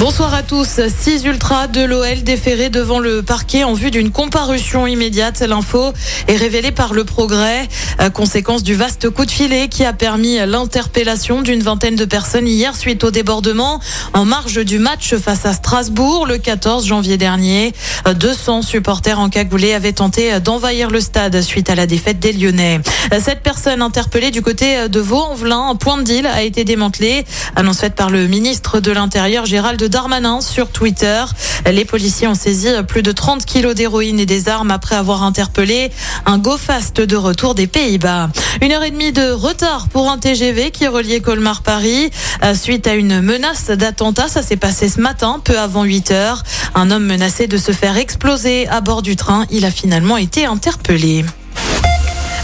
Bonsoir à tous. Six ultras de l'OL déférés devant le parquet en vue d'une comparution immédiate. L'info est révélée par le progrès, euh, conséquence du vaste coup de filet qui a permis l'interpellation d'une vingtaine de personnes hier suite au débordement en marge du match face à Strasbourg le 14 janvier dernier. 200 supporters encagoulés avaient tenté d'envahir le stade suite à la défaite des Lyonnais. Cette personne interpellée du côté de Vaux-en-Velin, un point de deal a été démantelé. Annonce faite par le ministre de l'Intérieur Gérald Darmanin sur Twitter. Les policiers ont saisi plus de 30 kilos d'héroïne et des armes après avoir interpellé un go-fast de retour des Pays-Bas. Une heure et demie de retard pour un TGV qui reliait Colmar-Paris euh, suite à une menace d'attentat. Ça s'est passé ce matin, peu avant 8 heures. Un homme menacé de se faire exploser à bord du train. Il a finalement été interpellé.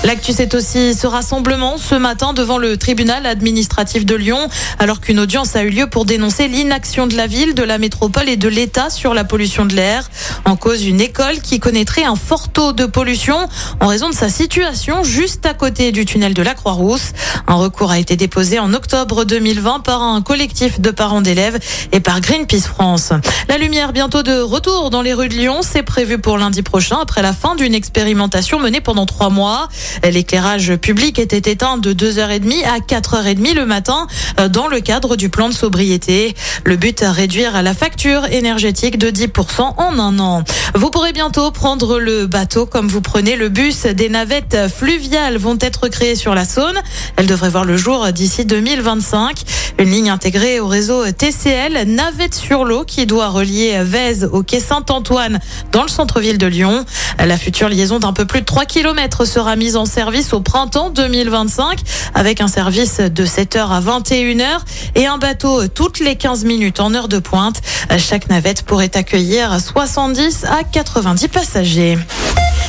L'actu, c'est aussi ce rassemblement ce matin devant le tribunal administratif de Lyon, alors qu'une audience a eu lieu pour dénoncer l'inaction de la ville, de la métropole et de l'État sur la pollution de l'air. En cause, une école qui connaîtrait un fort taux de pollution en raison de sa situation juste à côté du tunnel de la Croix-Rousse. Un recours a été déposé en octobre 2020 par un collectif de parents d'élèves et par Greenpeace France. La lumière bientôt de retour dans les rues de Lyon, c'est prévu pour lundi prochain après la fin d'une expérimentation menée pendant trois mois. L'éclairage public était éteint de 2h30 à 4h30 le matin euh, dans le cadre du plan de sobriété. Le but, réduire la facture énergétique de 10% en un an. Vous pourrez bientôt prendre le bateau comme vous prenez le bus. Des navettes fluviales vont être créées sur la Saône. Elles devraient voir le jour d'ici 2025. Une ligne intégrée au réseau TCL, navette sur l'eau, qui doit relier Vèze au quai Saint-Antoine dans le centre-ville de Lyon. La future liaison d'un peu plus de 3 km sera mise en service au printemps 2025 avec un service de 7h à 21h et un bateau toutes les 15 minutes en heure de pointe. Chaque navette pourrait accueillir 70 à 90 passagers.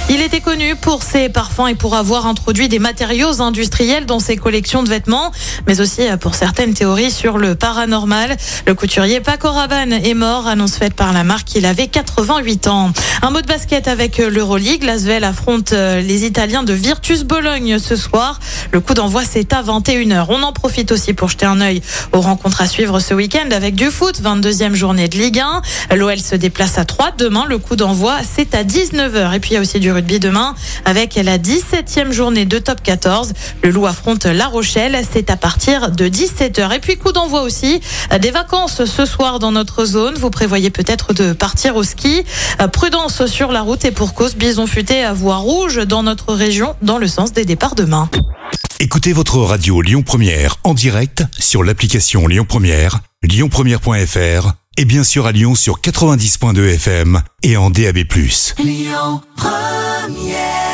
Il était connu pour ses parfums et pour avoir introduit des matériaux industriels dans ses collections de vêtements, mais aussi pour certaines théories sur le paranormal. Le couturier Paco Rabanne est mort, annonce faite par la marque. Il avait 88 ans. Un mot de basket avec l'Euroleague. L'Asvel affronte euh, les Italiens de Virtus Bologne ce soir. Le coup d'envoi, c'est à 21h. On en profite aussi pour jeter un œil aux rencontres à suivre ce week-end avec du foot, 22e journée de Ligue 1. L'OL se déplace à 3 demain. Le coup d'envoi, c'est à 19h. Et puis il y a aussi du rugby demain avec la 17e journée de top 14. Le Loup affronte La Rochelle. C'est à partir de 17h. Et puis coup d'envoi aussi des vacances ce soir dans notre zone. Vous prévoyez peut-être de partir au ski. Prudence sur la route et pour cause bison futé à voie rouge dans notre région dans le sens des départs demain. Écoutez votre radio Lyon Première en direct sur l'application Lyon Première, lyonpremière.fr et bien sûr à Lyon sur 90.2 FM et en DAB+. Lyon Première